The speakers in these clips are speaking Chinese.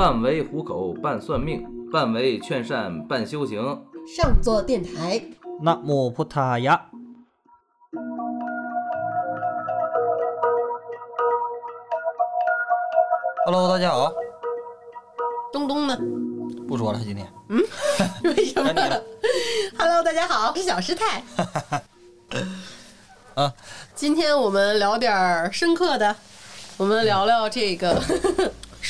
半为糊口，半算命，半为劝善，半修行。上座电台，那木普塔呀。Hello，大家好。东东呢？不说了，今天。嗯？为什么？Hello，大家好，我是小师太。啊，今天我们聊点深刻的，我们聊聊这个。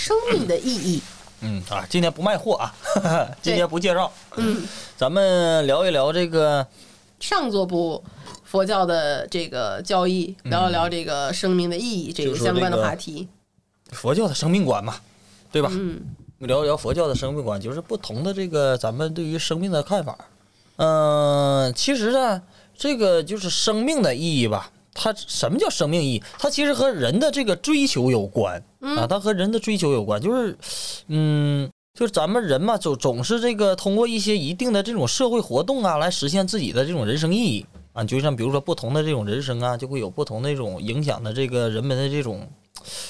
生命的意义。嗯啊，今天不卖货啊，今天不介绍，嗯，咱们聊一聊这个上座部佛教的这个教义，聊一聊这个生命的意义这个相关的话题。佛教的生命观嘛，对吧？嗯聊一聊佛教的生命观，就是不同的这个咱们对于生命的看法。嗯、其实呢，这个就是生命的意义吧。它什么叫生命意义？它其实和人的这个追求有关啊，它和人的追求有关。就是，嗯，就是咱们人嘛，总总是这个通过一些一定的这种社会活动啊，来实现自己的这种人生意义啊。就像比如说不同的这种人生啊，就会有不同的这种影响的这个人们的这种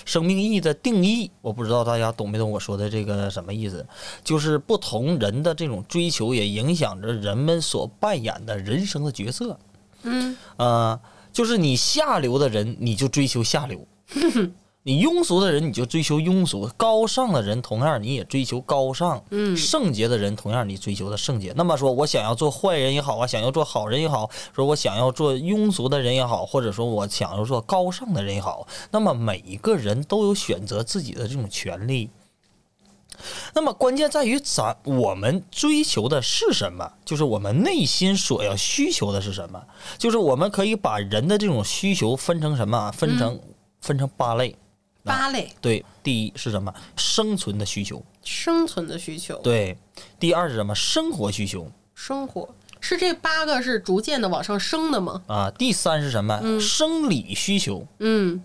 生命意义的定义，我不知道大家懂没懂我说的这个什么意思？就是不同人的这种追求，也影响着人们所扮演的人生的角色。嗯啊、就是你下流的人，你就追求下流；你庸俗的人，你就追求庸俗；高尚的人，同样你也追求高尚；嗯圣洁的人，同样你追求的圣洁。那么说，我想要做坏人也好啊，想要做好人也好，说我想要做庸俗的人也好，或者说我想要做高尚的人也好，那么每一个人都有选择自己的这种权利。那么关键在于咱我们追求的是什么？就是我们内心所要需求的是什么？就是我们可以把人的这种需求分成什么啊？分成、分成八类。八类对，第一是什么？生存的需求。生存的需求，对，第二是什么？生活需求生活是这八个是逐渐的往上升的吗？啊。第三是什么？生理需求。嗯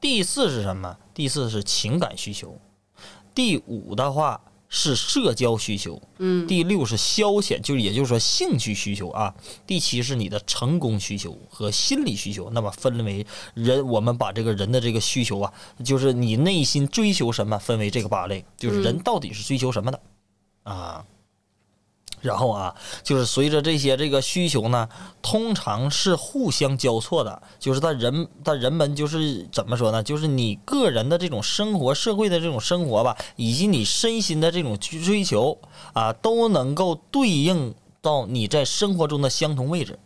第四是什么？第四是情感需求。第五的话是社交需求。嗯第六是消遣，就是也就是说兴趣需求啊。第七是你的成功需求和心理需求。那么分为人，我们把这个人的这个需求啊，就是你内心追求什么，分为这个八类，就是人到底是追求什么的啊。然后啊，就是随着这些这个需求呢，通常是互相交错的，就是在人在人们就是怎么说呢？就是你个人的这种生活、社会的这种生活吧，以及你身心的这种追求啊，都能够对应到你在生活中的相同位置。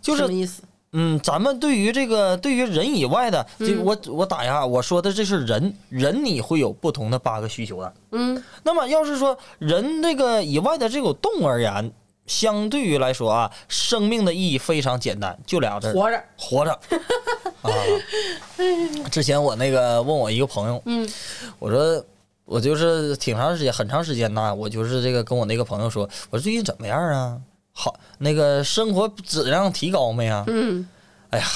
就是什么意思？嗯，咱们对于这个对于人以外的，就我我打一下，我说的这是人，人你会有不同的八个需求的。嗯那么要是说人这个以外的这种动物而言，相对于来说啊，生命的意义非常简单，就俩字儿：活着。活着。啊，之前我那个问我一个朋友，嗯我说我就是挺长时间，很长时间呐，我就是这个跟我那个朋友说，我说最近怎么样啊？好，那个生活质量提高没啊？嗯哎呀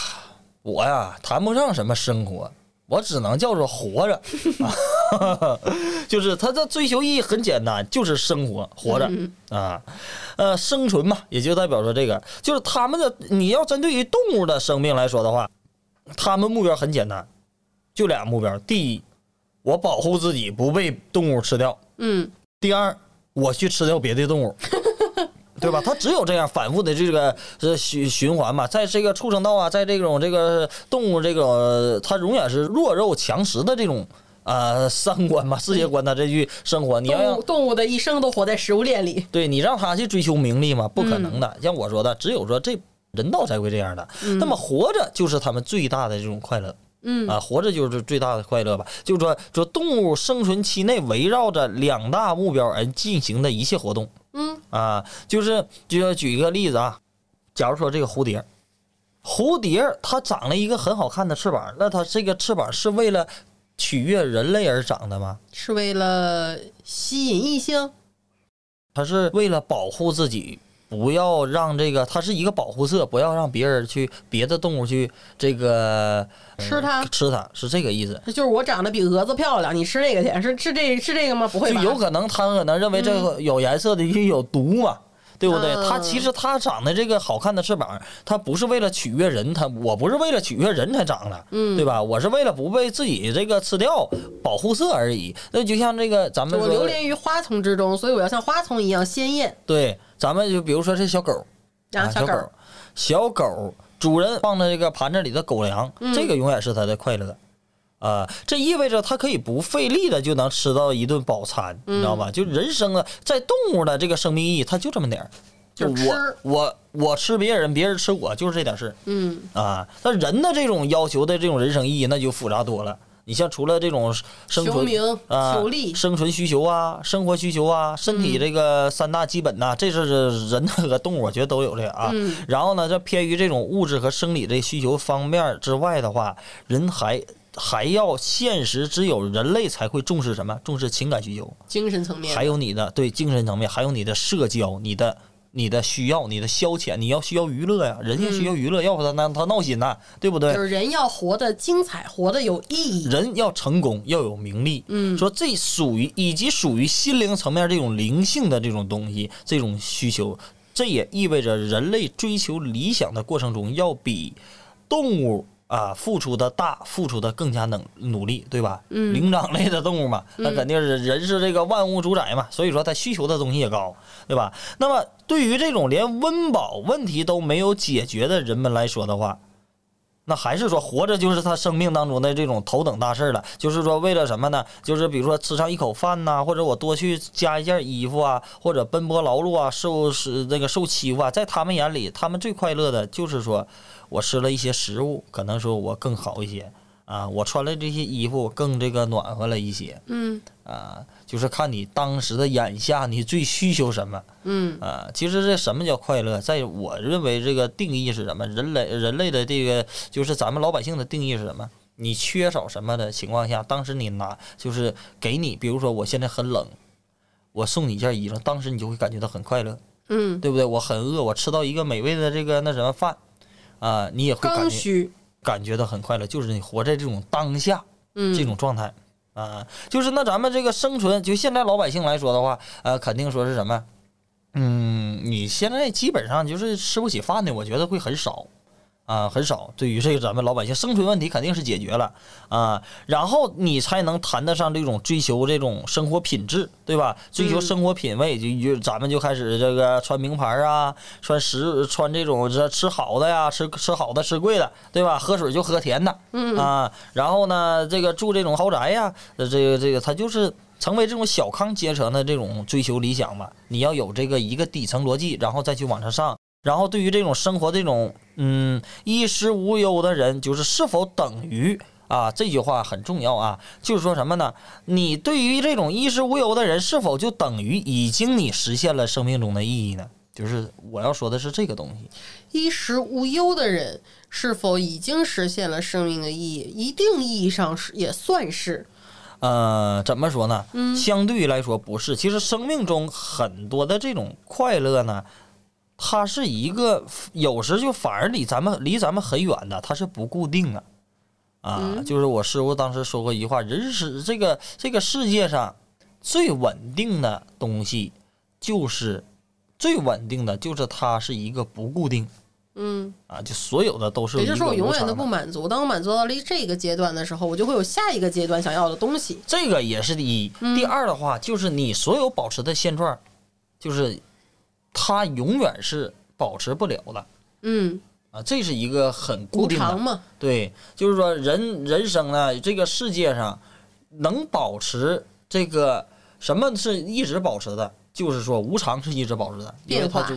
我呀，谈不上什么生活，我只能叫做活着，啊、就是他的追求意义很简单，就是生活，活着啊，呃，生存嘛，也就代表说这个，就是他们的你要针对于动物的生命来说的话，他们目标很简单，就俩目标：第一，我保护自己不被动物吃掉；嗯第二，我去吃掉别的动物。对吧？它只有这样反复的这个这循循环嘛，在这个畜生道啊，在这种这个动物这个，它永远是弱肉强食的这种呃三观嘛、世界观的这句生活。你要让动物动物的一生都活在食物链里。对你让他去追求名利嘛，不可能的。像我说的，只有说这人道才会这样的。那么活着就是他们最大的这种快乐。嗯啊，活着就是最大的快乐吧。就是说，说动物生存期内围绕着两大目标而进行的一切活动。嗯啊，就是就要举一个例子啊，假如说这个蝴蝶，蝴蝶它长了一个很好看的翅膀，那它这个翅膀是为了取悦人类而长的吗？是为了吸引异性。它是为了保护自己，不要让这个它是一个保护色，不要让别人去别的动物去这个呃吃它吃它是这个意思。就是我长得比蛾子漂亮，你吃这个去？是是这是这个吗？不会吧？就有可能他可能认为这个有颜色的就有毒嘛，对不对？嗯它其实它长的这个好看的翅膀，它不是为了取悦人，它我不是为了取悦人才长的，嗯对吧？我是为了不被自己这个吃掉，保护色而已。那就像这个咱们我流连于花丛之中，所以我要像花丛一样鲜艳。对，咱们就比如说这小狗，啊，小狗儿，小狗主人放在这个盘子里的狗粮，嗯这个永远是它的快乐。啊、这意味着它可以不费力的就能吃到一顿饱餐，你知道吧？就人生啊，在动物的这个生命意义，它就这么点儿，就我我我吃别人，别人吃我，就是这点事儿嗯，啊。但人的这种要求的这种人生意义，那就复杂多了。你像除了这种生存求啊、生存需求啊、生活需求啊、身体这个三大基本呐、这是人和动物我觉得都有这个啊。嗯然后呢，这偏于这种物质和生理这需求方面之外的话，人还还要现实，只有人类才会重视什么？重视情感需求，精神层面，还有你的对精神层面，还有你的社交，你的。你的需要，你的消遣，你要需要娱乐呀，人家需要娱乐，要不他那他闹心呐，对不对就？是人要活得精彩，活得有意义。人要成功，要有名利。嗯说这属于以及属于心灵层面这种灵性的这种东西，这种需求，这也意味着人类追求理想的过程中，要比动物啊付出的大，付出的更加能努力，对吧？嗯灵长类的动物嘛，那肯定是人是这个万物主宰嘛，所以说它需求的东西也高，对吧？那么对于这种连温饱问题都没有解决的人们来说的话，那还是说活着就是他生命当中的这种头等大事儿了，就是说为了什么呢？就是比如说吃上一口饭呐、或者我多去加一件衣服啊，或者奔波劳碌啊，受是那个受欺负啊，在他们眼里，他们最快乐的就是说我吃了一些食物，可能说我更好一些。啊，我穿了这些衣服更这个暖和了一些。嗯。啊，就是看你当时的眼下你最需求什么。嗯啊，其实这什么叫快乐？在我认为，这个定义是什么？人类人类的这个就是咱们老百姓的定义是什么？你缺少什么的情况下，当时你拿就是给你，比如说我现在很冷，我送你一件衣裳，当时你就会感觉到很快乐，嗯，对不对？我很饿，我吃到一个美味的这个那什么饭，啊，你也会感觉感觉到很快乐，就是你活在这种当下，嗯，这种状态啊，就是那咱们这个生存，就现在老百姓来说的话，呃，肯定说是什么？嗯，你现在基本上就是吃不起饭的，我觉得会很少啊，很少。对于这个咱们老百姓生存问题肯定是解决了啊，然后你才能谈得上这种追求这种生活品质，对吧？追求嗯生活品味，就就咱们就开始这个穿名牌啊，穿食穿这种这吃好的呀，吃吃好的吃贵的，对吧？喝水就喝甜的，嗯啊，然后呢，这个住这种豪宅呀，呃这个这个，他就是成为这种小康阶层的这种追求理想嘛。你要有这个一个底层逻辑，然后再去往上上。然后对于这种生活这种嗯衣食无忧的人，就是是否等于啊这句话很重要啊，就是说什么呢？你对于这种衣食无忧的人，是否就等于已经你实现了生命中的意义呢？就是我要说的是这个东西。衣食无忧的人是否已经实现了生命的意义？一定意义上是也算是，呃，怎么说呢？相对于来说不是。其实生命中很多的这种快乐呢，它是一个有时就反而离咱们离咱们很远的，它是不固定的。啊，就是我师傅当时说过一句话：人是这个这个世界上最稳定的东西，就是最稳定的就是它是一个不固定嗯，啊，就所有的都是也就是说我永远都不满足。当我满足到了这个阶段的时候，我就会有下一个阶段想要的东西。这个也是第一。第二的话，就是你所有保持的现状，就是它永远是保持不了的。嗯，啊，这是一个很固定的。嘛，对，就是说人人生呢，这个世界上能保持这个什么是一直保持的，就是说无常是一直保持的，因为它就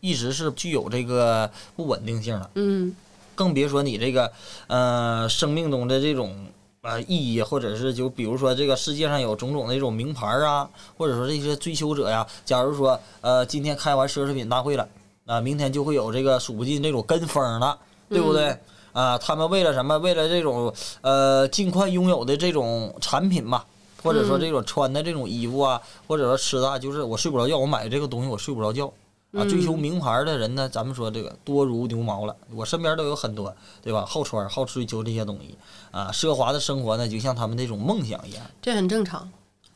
一直是具有这个不稳定性的。嗯。更别说你这个呃生命中的这种呃意义，或者是就比如说这个世界上有种种的这种名牌啊，或者说这些追求者呀，假如说呃今天开完奢侈品大会了，啊、明天就会有这个数不尽这种跟风了，对不对？啊、他们为了什么？为了这种呃尽快拥有的这种产品吧。或者说这种穿的这种衣服啊，或者说吃的啊，就是我睡不着觉，我买这个东西我睡不着觉，啊，追求名牌的人呢，咱们说这个多如牛毛了，我身边都有很多，对吧？好穿、好追求这些东西啊，奢华的生活呢，就像他们那种梦想一样。这很正常。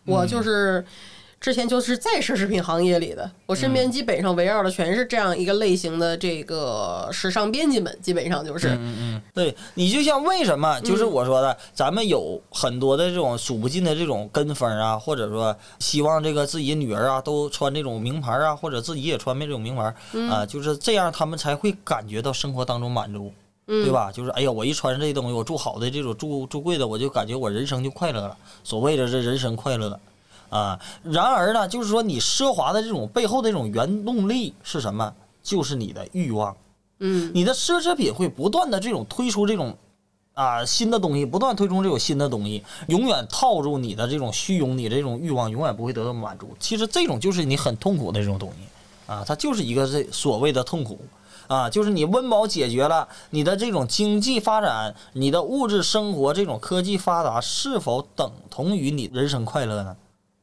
我就是之前就是在奢侈品行业里的，我身边基本上围绕的全是这样一个类型的这个时尚编辑们，基本上就是，嗯嗯，对你就像为什么就是我说的，咱们有很多的这种数不尽的这种跟风啊，或者说希望这个自己女儿啊都穿这种名牌啊，或者自己也穿这种名牌啊，就是这样，他们才会感觉到生活当中满足。对吧？就是哎呀，我一穿上这东西，我住好的这种住住贵的，我就感觉我人生就快乐了。所谓的这人生快乐，啊，然而呢，就是说你奢华的这种背后的这种原动力是什么？就是你的欲望。嗯，你的奢侈品会不断的这种推出这种啊新的东西，不断推出这种新的东西，永远套住你的这种虚荣，你这种欲望永远不会得到满足。其实这种就是你很痛苦的这种东西啊，它就是一个这所谓的痛苦。啊，就是你温饱解决了，你的这种经济发展，你的物质生活，这种科技发达，是否等同于你人生快乐呢？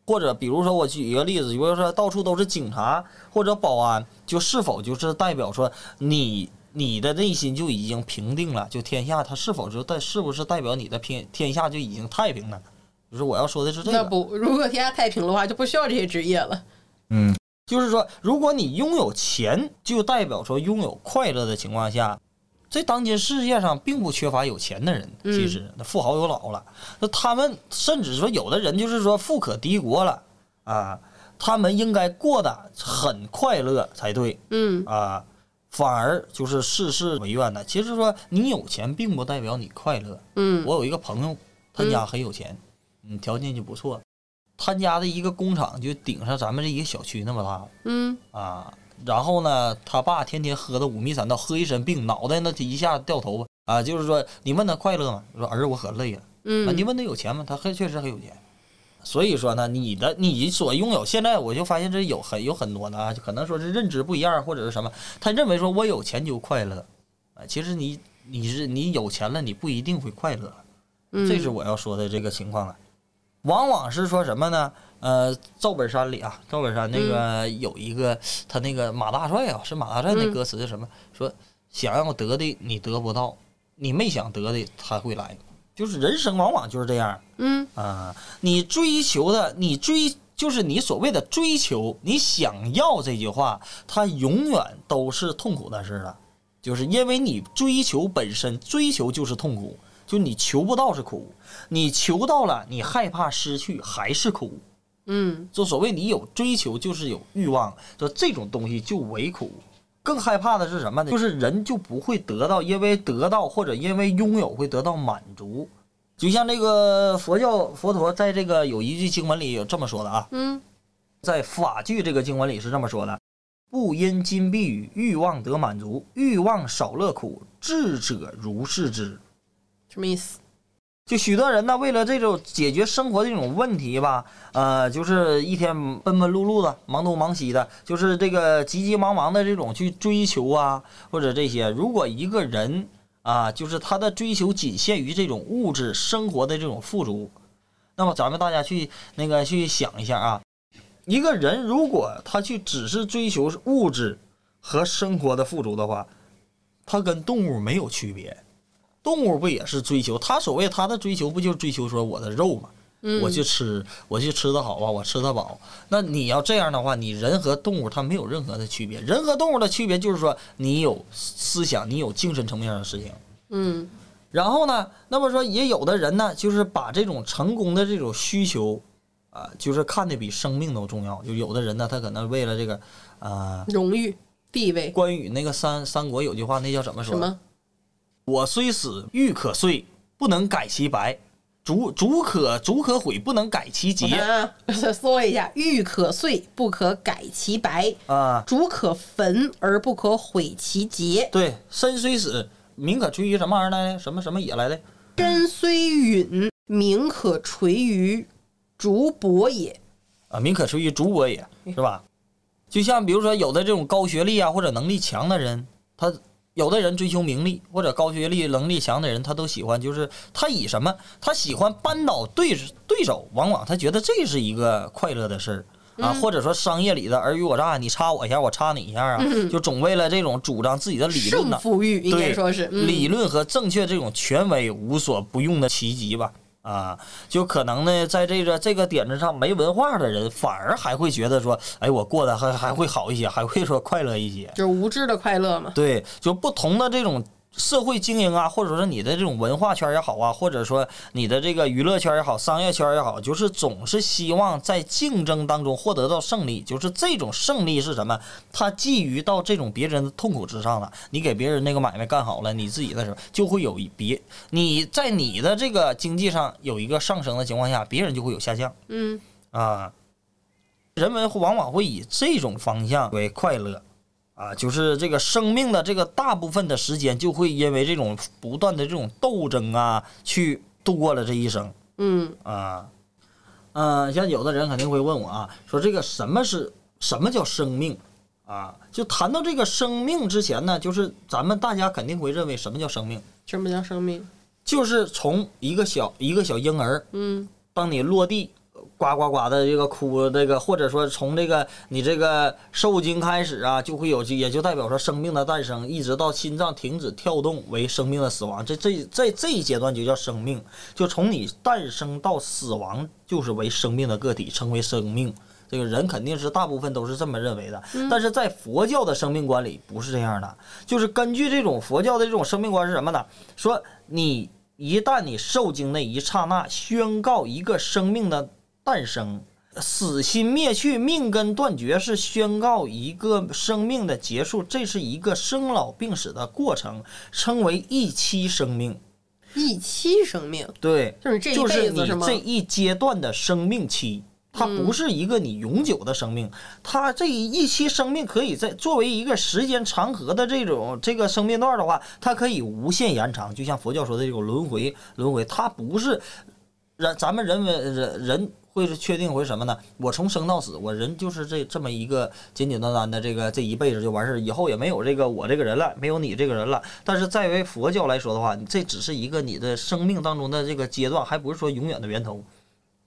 或者比如说，我举一个例子，比如说到处都是警察或者保安，就是否就是代表说你你的内心就已经平定了？就天下它是否就代是不是代表你的天天下就已经太平了？就是我要说的是这个。那不，如果天下太平的话，就不需要这些职业了。嗯。就是说，如果你拥有钱，就代表说拥有快乐的情况下，在当今世界上并不缺乏有钱的人。其实，那富豪有老了，那他们甚至说有的人就是说富可敌国了啊，他们应该过得很快乐才对。嗯啊，反而就是事事为愿的。其实说你有钱并不代表你快乐。嗯，我有一个朋友，他家很有钱，嗯，条件就不错。他家的一个工厂就顶上咱们这一个小区那么大，嗯啊，然后呢，他爸天天喝的五迷三道，喝一身病，脑袋那一下掉头发啊。就是说，你问他快乐吗？说儿子我可累了。嗯，你问他有钱吗？他很确实很有钱。所以说呢，你的你所拥有，现在我就发现这有很有很多的啊，可能说是认知不一样或者是什么，他认为说我有钱就快乐啊。其实你你是你有钱了，你不一定会快乐。这是我要说的这个情况啊。往往是说什么呢？呃，赵本山里啊，赵本山那个有一个他那个马大帅啊，是马大帅那歌词是什么？说想要得的你得不到，你没想得的他会来，就是人生往往就是这样。嗯啊，你追求的，你追就是你所谓的追求，你想要这句话，它永远都是痛苦的事了，就是因为你追求本身，追求就是痛苦。就你求不到是苦，你求到了，你害怕失去还是苦。嗯，就所谓你有追求就是有欲望，就这种东西就为苦。更害怕的是什么呢？就是人就不会得到，因为得到或者因为拥有会得到满足。就像这个佛教佛陀在这个有一句经文里有这么说的啊，嗯，在法句这个经文里是这么说的：不因金币与欲望得满足，欲望少乐苦，智者如是之。什么意思？就许多人呢，为了这种解决生活这种问题吧，呃，就是一天奔奔碌碌的，忙东忙西的，就是这个急急忙忙的这种去追求啊，或者这些。如果一个人啊，就是他的追求仅限于这种物质生活的这种富足，那么咱们大家去那个去想一下啊，一个人如果他去只是追求物质和生活的富足的话，他跟动物没有区别。动物不也是追求？它所谓它的追求，不就是追求说我的肉吗？我去吃，我去吃的好吧，我吃的饱。那你要这样的话，你人和动物它没有任何的区别。人和动物的区别就是说，你有思想，你有精神层面上的事情。嗯。然后呢，那么说也有的人呢，就是把这种成功的这种需求，啊，就是看的比生命都重要。就有的人呢，他可能为了这个，啊，荣誉、地位。关羽那个三三国有句话，那叫怎么说？什么？我虽死，玉可碎，不能改其白；竹竹可竹可毁，不能改其节。说一下，玉可碎，不可改其白；啊，竹可焚，而不可毁其节。对，身虽死，名可垂于什么玩意儿来的？什么什么也来的？身虽陨，名可垂于竹帛也。啊，名可垂于竹帛也，是吧？就像比如说，有的这种高学历啊，或者能力强的人，他。有的人追求名利或者高学历、能力强的人，他都喜欢，就是他以什么？他喜欢扳倒对对手，往往他觉得这是一个快乐的事儿啊。或者说商业里的尔虞我诈，你插我一下，我插你一下啊，就总为了这种主张自己的理论呢。胜负欲应该说是理论和正确这种权威无所不用的奇迹吧。啊，就可能呢，在这个这个点子上没文化的人，反而还会觉得说，哎，我过得还还会好一些，还会说快乐一些。就是无知的快乐嘛。对，就不同的这种社会精英啊，或者说你的这种文化圈也好啊，或者说你的这个娱乐圈也好、商业圈也好，就是总是希望在竞争当中获得到胜利。就是这种胜利是什么？它基于到这种别人的痛苦之上了。你给别人那个买卖干好了，你自己的时候就会有一别你在你的这个经济上有一个上升的情况下，别人就会有下降嗯啊。人们往往会以这种方向为快乐。啊，就是这个生命的这个大部分的时间，就会因为这种不断的这种斗争啊，去度过了这一生嗯啊。嗯、像有的人肯定会问我啊，说这个什么是什么叫生命啊？就谈到这个生命之前呢，就是咱们大家肯定会认为什么叫生命，什么叫生命？就是从一个小一个小婴儿，嗯当你落地，呱呱呱的这个哭，这个或者说从这个你这个受精开始啊，就会有，也就代表说生命的诞生，一直到心脏停止跳动为生命的死亡。这这这这一阶段就叫生命，就从你诞生到死亡，就是为生命的个体，称为生命。这个人肯定是大部分都是这么认为的，但是在佛教的生命观里不是这样的，就是根据这种佛教的这种生命观是什么呢？说你一旦你受精那一刹那，宣告一个生命的诞生，死心灭去，命根断绝，是宣告一个生命的结束，这是一个生老病死的过程，称为一期生命。一期生命，对，就是这一就是你这？一阶段的生命期，它不是一个你永久的生命，它这一期生命可以在作为一个时间长河的这种这个生命段的话，它可以无限延长，就像佛教说的这种轮回，轮回它不是人咱们人为人人会是确定为什么呢？我从生到死，我人就是这这么一个简简单单的这个这一辈子就完事儿，以后也没有这个我这个人了，没有你这个人了。但是在为佛教来说的话，你这只是一个你的生命当中的这个阶段，还不是说永远的源头。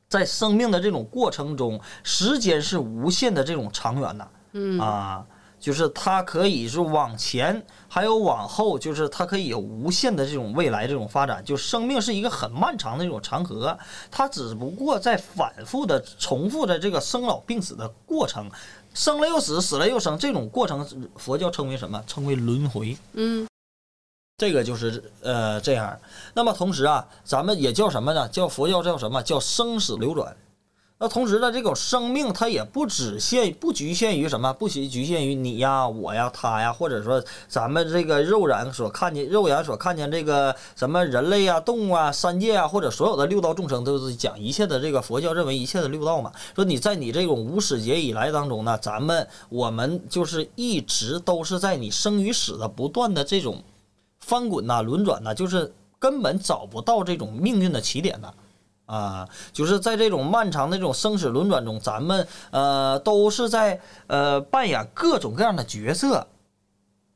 在生命的这种过程中，时间是无限的这种长远的，嗯啊，就是它可以是往前，还有往后，就是它可以有无限的这种未来这种发展。就生命是一个很漫长的一种长河，它只不过在反复的重复着这个生老病死的过程，生了又死，死了又生，这种过程佛教称为什么？称为轮回。嗯这个就是呃这样。那么同时啊，咱们也叫什么呢？叫佛教叫什么？叫生死流转。那同时呢，这种生命它也不只限不局限于什么，不局局限于你呀、我呀、他呀，或者说咱们这个肉眼所看见、肉眼所看见这个什么人类啊、动物啊、三界啊，或者所有的六道众生，都是讲一切的这个佛教认为一切的六道嘛。说你在你这种无始劫以来当中呢，咱们我们就是一直都是在你生与死的不断的这种翻滚呐、轮转呐，就是根本找不到这种命运的起点的。啊就是在这种漫长的这种生死轮转中，咱们呃都是在呃扮演各种各样的角色，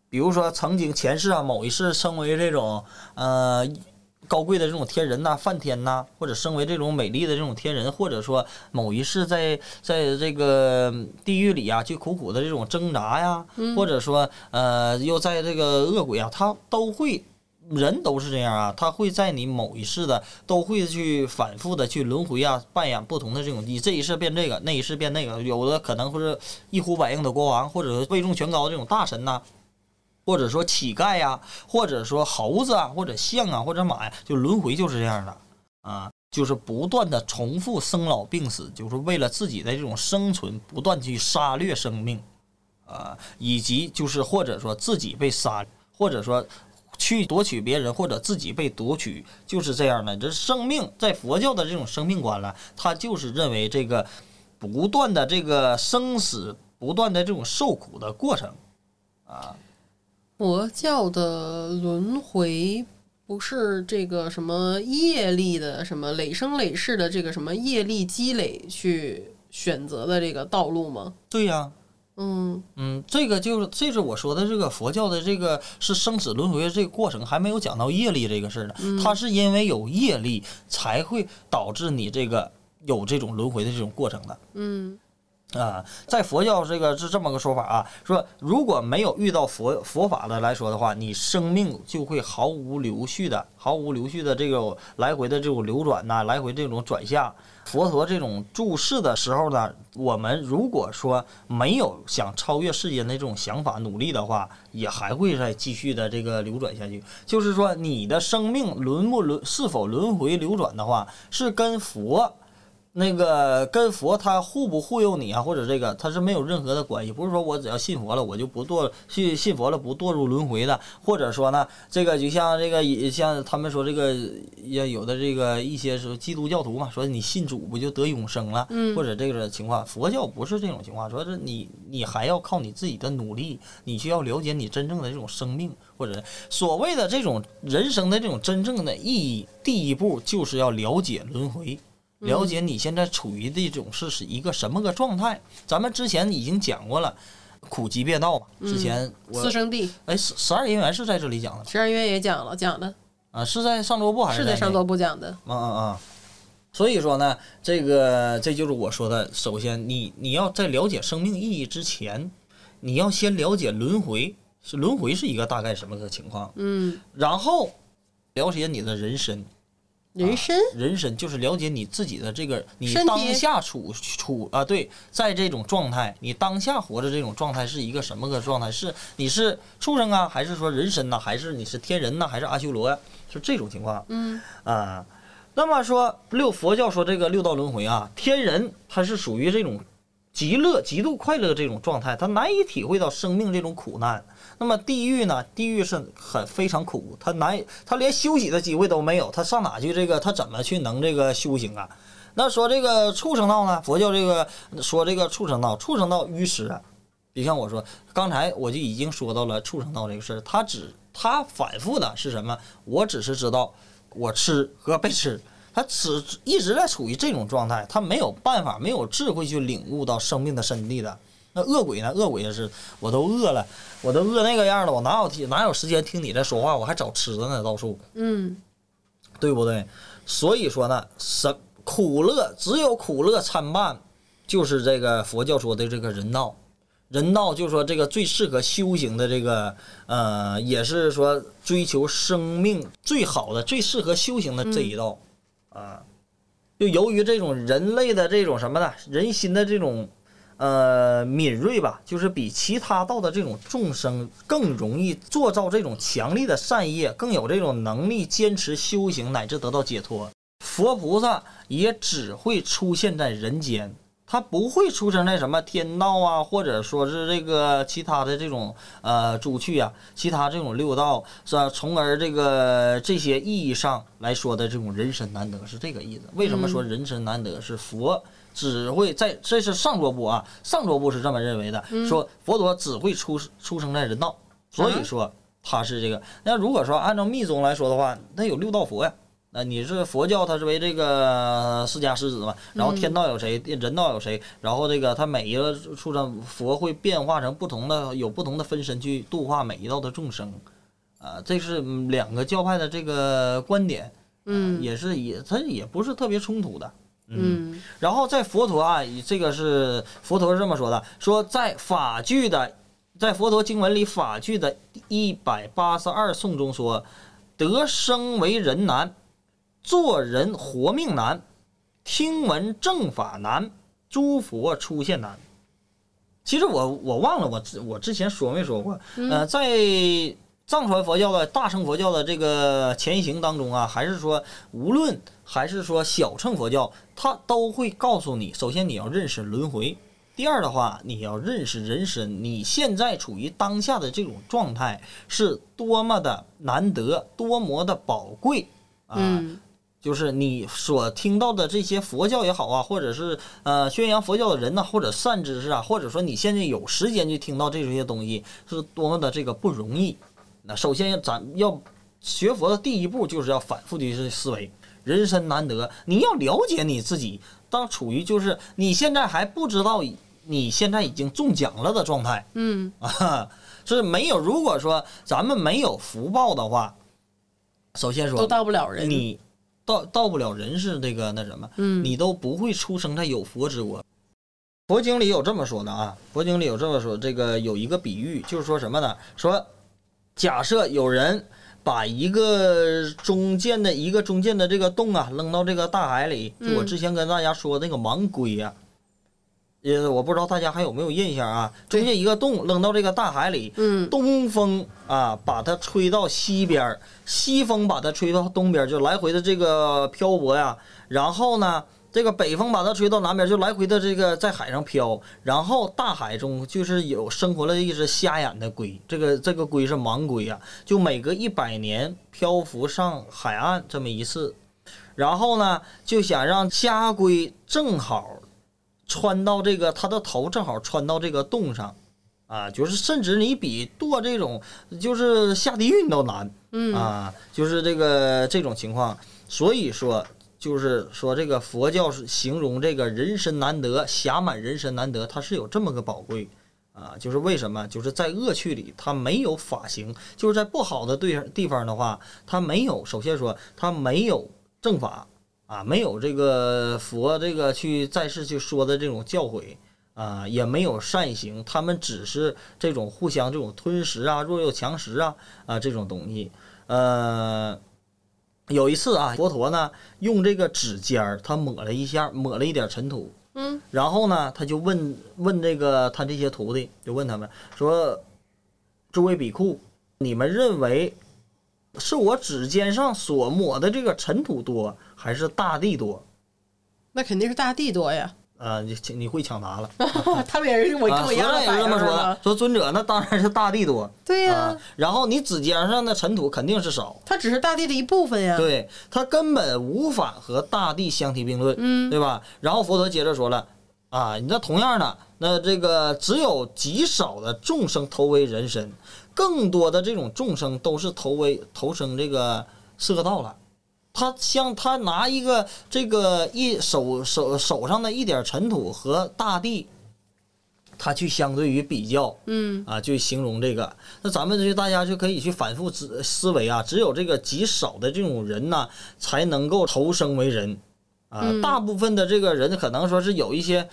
比如说曾经前世啊某一世升为这种呃高贵的这种天人呐、梵天呐，或者升为这种美丽的这种天人，或者说某一世在在这个地狱里啊，去苦苦的这种挣扎呀，或者说呃又在这个恶鬼啊，他都会。人都是这样啊，他会在你某一世的都会去反复的去轮回啊，扮演不同的这种，你这一世变这个，那一世变那个，有的可能会是一呼百应的国王，或者说位重权高这种大神呐、或者说乞丐呀、或者说猴子啊，或者象啊，或者马呀，就轮回就是这样的啊，就是不断的重复生老病死，就是为了自己的这种生存，不断去杀掠生命啊，以及就是或者说自己被杀，或者说去夺取别人，或者自己被夺取，就是这样的。这生命在佛教的这种生命观呢，他就是认为这个不断的这个生死，不断的这种受苦的过程啊。佛教的轮回不是这个什么业力的什么累生累世的这个什么业力积累去选择的这个道路吗？对呀、嗯嗯，这个就是这是我说的这个佛教的这个是生死轮回的这个过程，还没有讲到业力这个事儿呢。它是因为有业力才会导致你这个有这种轮回的这种过程的。嗯啊，在佛教这个是这么个说法啊，说如果没有遇到佛佛法的来说的话，你生命就会毫无流续的、毫无流续的这种来回的这种流转呐、来回这种转向。佛陀这种注释的时候呢，我们如果说没有想超越世间的这种想法努力的话，也还会再继续的这个流转下去。就是说，你的生命轮不轮是否轮回流转的话，是跟佛。那个跟佛他护不护佑你啊，或者这个他是没有任何的关系，不是说我只要信佛了我就不堕信信佛了不堕入轮回的，或者说呢，这个就像这个也像他们说这个也有的这个一些说基督教徒嘛，说你信主不就得永生了，嗯或者这个情况，佛教不是这种情况，说是你你还要靠你自己的努力，你需要了解你真正的这种生命，或者所谓的这种人生的这种真正的意义，第一步就是要了解轮回。了解你现在处于的一种是是一个什么个状态？咱们之前已经讲过了，苦集灭道嘛。之前我四圣地，哎十十二因缘是在这里讲的十二月也讲了，讲的啊，是在上周部还在是在上周部讲的。啊啊啊！所以说呢，这个这就是我说的。首先，你你要在了解生命意义之前，你要先了解轮回，是轮回是一个大概什么个情况，嗯，然后了解你的人生。人参人身就是了解你自己的这个，你当下处处啊，对，在这种状态，你当下活着这种状态是一个什么个状态？是你是畜生啊，还是说人参呐、还是你是天人呐、还是阿修罗呀、是这种情况嗯啊。那么说六佛教说这个六道轮回啊，天人它是属于这种极乐、极度快乐这种状态，他难以体会到生命这种苦难。那么地狱呢？地狱是很非常苦，他难以，他连休息的机会都没有，他上哪去这个？他怎么去能这个修行啊？那说这个畜生道呢？佛教这个说这个畜生道，畜生道愚痴啊。就像我说，刚才我就已经说到了畜生道这个事儿，他只他反复的是什么？我只是知道我吃和被吃，他只一直在处于这种状态，他没有办法，没有智慧去领悟到生命的真谛的。那恶鬼呢？恶鬼也是，我都饿了，我都饿那个样了，我哪有听哪有时间听你在说话？我还找吃的呢，到处。嗯对不对？所以说呢，什苦乐只有苦乐参半，就是这个佛教说的这个人道。人道就是说这个最适合修行的这个，呃，也是说追求生命最好的、最适合修行的这一道，啊，就由于这种人类的这种什么呢，人心的这种。呃，敏锐吧，就是比其他道的这种众生更容易做到这种强力的善业，更有这种能力坚持修行乃至得到解脱。佛菩萨也只会出现在人间，他不会出生在什么天道啊，或者说是这个其他的这种呃诸趣啊，其他这种六道是吧？从而这个这些意义上来说的这种人身难得是这个意思。为什么说人身难得是佛？只会在，这是上座部啊，上座部是这么认为的，说佛陀只会出出生在人道，所以说他是这个。那如果说按照密宗来说的话，那有六道佛呀。那你是佛教，它是为这个释迦世子嘛？然后天道有谁，人道有谁？然后这个他每一个畜生佛会变化成不同的，有不同的分身去度化每一道的众生，啊，这是嗯两个教派的这个观点，嗯也是也它也不是特别冲突的。嗯然后在佛陀啊，这个是佛陀是这么说的：说在法句的，在佛陀经文里法句的一百八十二颂中说，得生为人难，做人活命难，听闻正法难，诸佛出现难。其实我我忘了我之我之前说没说过，呃，在藏传佛教的大乘佛教的这个前行当中啊，还是说无论还是说小乘佛教，它都会告诉你，首先你要认识轮回，第二的话你要认识人生，你现在处于当下的这种状态是多么的难得，多么的宝贵啊！嗯就是你所听到的这些佛教也好啊，或者是呃宣扬佛教的人呐、或者善知识啊，或者说你现在有时间去听到这些东西，是多么的这个不容易。那首先咱要学佛的第一步就是要反复的去思维，人生难得，你要了解你自己，当处于就是你现在还不知道你现在已经中奖了的状态，嗯 啊，是没有。如果说咱们没有福报的话，首先说都到不了人。你到到不了人世这个那什么，嗯你都不会出生在有佛之国。佛经里有这么说的啊，佛经里有这么说，这个有一个比喻，就是说什么呢？说假设有人把一个中间的一个中间的这个洞啊扔到这个大海里，就我嗯之前跟大家说那个盲龟呀、呃，我不知道大家还有没有印象啊？中间一个洞扔到这个大海里，嗯东风啊把它吹到西边儿，西风把它吹到东边儿，就来回的这个漂泊呀。然后呢，这个北风把它吹到南边儿，就来回的这个在海上漂。然后大海中就是有生活了一只瞎眼的龟，这个这个龟是盲龟啊，就每隔一百年漂浮上海岸这么一次。然后呢，就想让瞎龟正好穿到这个他的头正好穿到这个洞上。啊，就是甚至你比剁这种就是下地狱都难嗯啊，就是这个这种情况，所以说就是说这个佛教是形容这个人身难得，侠满人身难得，它是有这么个宝贵啊，就是为什么？就是在恶趣里它没有法行，就是在不好的对地方的话，它没有，首先说它没有正法啊，没有这个佛这个去在世去说的这种教诲。啊，也没有善行，他们只是这种互相这种吞食啊、弱肉强食啊啊这种东西。呃，有一次啊，佛陀呢用这个指尖儿，他抹了一下，抹了一点尘土，嗯，然后呢，他就问问这个他这些徒弟，就问他们说：“诸位比库，你们认为是我指尖上所抹的这个尘土多，还是大地多那肯定是大地多呀。？”啊，你你会抢答了。他们也是我跟我一样也是这么说的，说尊者那当然是大地多 对呀、啊，然后你指尖上的尘土肯定是少，它只是大地的一部分呀。，对，它根本无法和大地相提并论，嗯对吧？然后佛陀接着说了，啊，你那同样的，那这个只有极少的众生投为人身，更多的这种众生都是投为投生这个色道了。他像他拿一个这个一手手手上的一点尘土和大地，他去相对于比较，嗯啊，就形容这个。那咱们就大家就可以去反复思思维啊，只有这个极少的这种人呐，才能够投生为人啊。嗯大部分的这个人可能说是有一些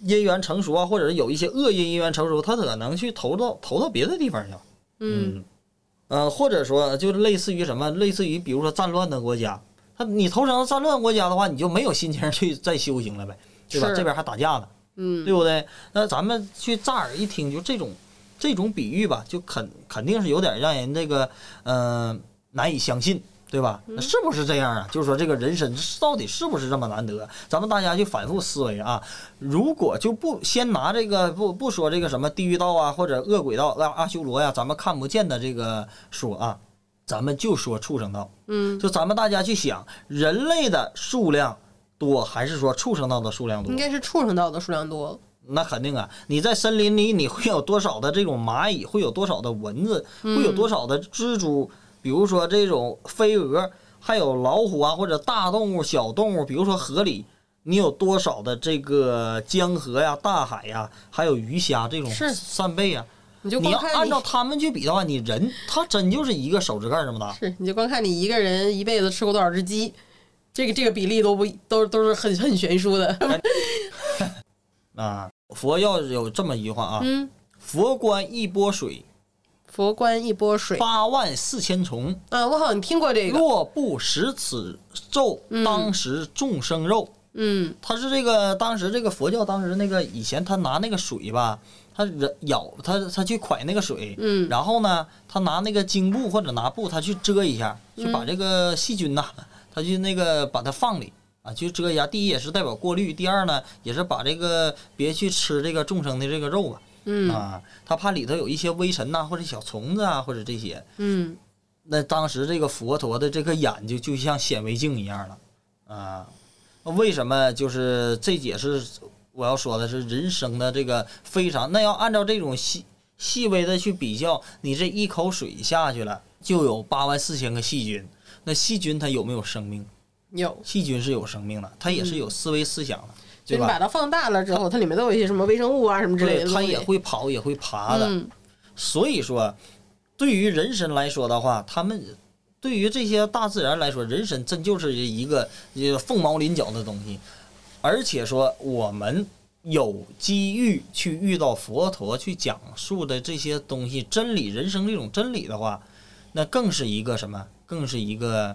因缘成熟啊，或者是有一些恶业因缘成熟，他可能去投到投到别的地方去了。嗯呃，或者说就是类似于什么，类似于比如说战乱的国家，他你投成战乱国家的话，你就没有心情去再修行了呗，对吧？这边还打架呢。嗯，对不对？那咱们去乍耳一听，就这种这种比喻吧，就肯肯定是有点让人这个嗯、呃难以相信，对吧？那是不是这样啊？就是说这个人参到底是不是这么难得？咱们大家就反复思维啊。如果就不先拿这个不不说这个什么地狱道啊，或者恶鬼道、阿阿修罗呀、咱们看不见的这个说啊，咱们就说畜生道。嗯，就咱们大家去想，人类的数量多，还是说畜生道的数量多应？该是畜生道的数量多。那肯定啊！你在森林里，你会有多少的这种蚂蚁？会有多少的蚊子？会有多少的蜘蛛？比如说这种飞蛾，还有老虎啊，或者大动物、小动物，比如说河里，你有多少的这个江河呀、大海呀，还有鱼虾这种是扇贝呀？你就你要按照他们去比的话，你人他真就是一个手指盖这么大。是，你就光看你一个人一辈子吃过多少只鸡，这个这个比例都不都都是很很悬殊的。啊，佛要有这么一句话啊：嗯，佛观一波水，佛观一波水八万四千重。啊，我好像听过这个。若不食此咒，当时众生肉。嗯他是这个当时这个佛教当时那个以前他拿那个水吧，他人舀他他去蒯那个水，嗯然后呢，他拿那个经布或者拿布，他去遮一下，去把这个细菌呐，他去那个把它放里啊，去遮一下。第一也是代表过滤，第二呢也是把这个别去吃这个众生的这个肉吧。嗯啊，他怕里头有一些微尘呐、或者小虫子啊，或者这些。嗯那当时这个佛陀的这个眼睛就像显微镜一样了，啊，为什么？就是这也是我要说的是人生的这个非常，那要按照这种细细微的去比较，你这一口水下去了，就有八万四千个细菌，那细菌它有没有生命？有，细菌是有生命的，它也是有思维思想的，对吧？就你把它放大了之后，它里面都有一些什么微生物啊什么之类。它也会跑，也会爬的。嗯所以说，对于人参来说的话，他们对于这些大自然来说，人参真就是一个呃凤毛麟角的东西。而且说我们有机遇去遇到佛陀去讲述的这些东西，真理、人生这种真理的话，那更是一个什么？更是一个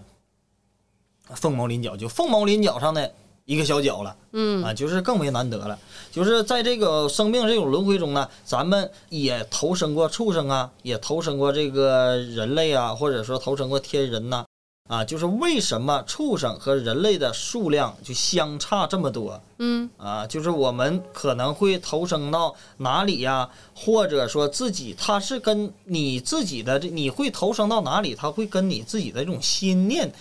凤毛麟角，就凤毛麟角上的一个小角了。嗯啊，就是更为难得了。就是在这个生命这种轮回中呢，咱们也投生过畜生啊，也投生过这个人类啊，或者说投生过天人呐、啊。就是为什么畜生和人类的数量就相差这么多嗯啊？就是我们可能会投生到哪里呀、或者说自己，它是跟你自己的这你会投生到哪里，它会跟你自己的这种心念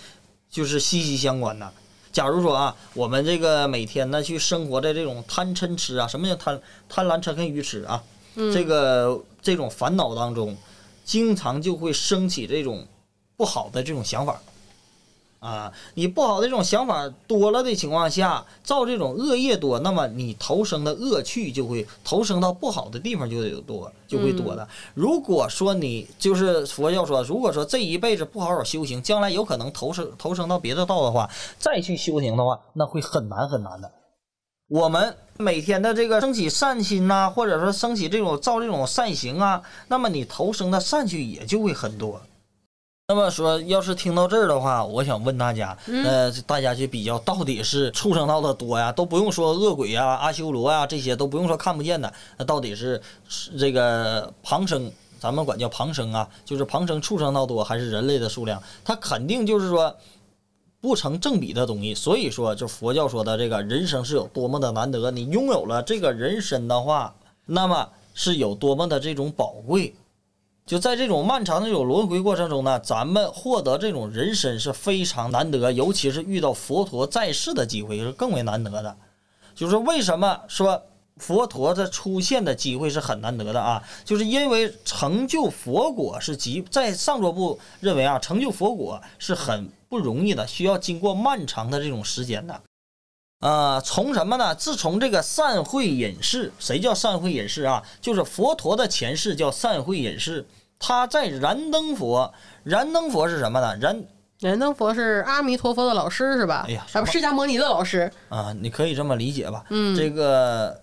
就是息息相关的。假如说啊，我们这个每天呢去生活在这种贪嗔痴啊，什么叫贪贪婪嗔恨愚痴啊？这个这种烦恼当中，经常就会升起这种不好的这种想法。啊，你不好的这种想法多了的情况下，造这种恶业多，那么你投生的恶趣就会投生到不好的地方就有多，就会多的。如果说你就是佛教说，如果说这一辈子不好好修行，将来有可能投生投生到别的道的话，再去修行的话，那会很难很难的。我们每天的这个升起善心呐、或者说升起这种造这种善行啊，那么你投生的善趣也就会很多。那么说，要是听到这儿的话，我想问大家，呃，大家去比较到底是畜生道的多呀，都不用说恶鬼呀、阿修罗呀这些，都不用说看不见的，那到底是是这个旁生，咱们管叫旁生啊，就是旁生畜生道多还是人类的数量？它肯定就是说不成正比的东西。所以说，就佛教说的这个人生是有多么的难得，你拥有了这个人身的话，那么是有多么的这种宝贵。就在这种漫长的这种轮回过程中呢，咱们获得这种人身是非常难得，尤其是遇到佛陀在世的机会是更为难得的。就是为什么说佛陀的出现的机会是很难得的啊？就是因为成就佛果是极在上座部认为啊，成就佛果是很不容易的，需要经过漫长的这种时间的。啊、从什么呢？自从这个善慧隐士，谁叫善慧隐士啊？就是佛陀的前世叫善慧隐士，他在燃灯佛。燃灯佛是什么呢？燃燃灯佛是阿弥陀佛的老师是吧？哎呀啊，不释迦摩尼的老师。啊，你可以这么理解吧。嗯这个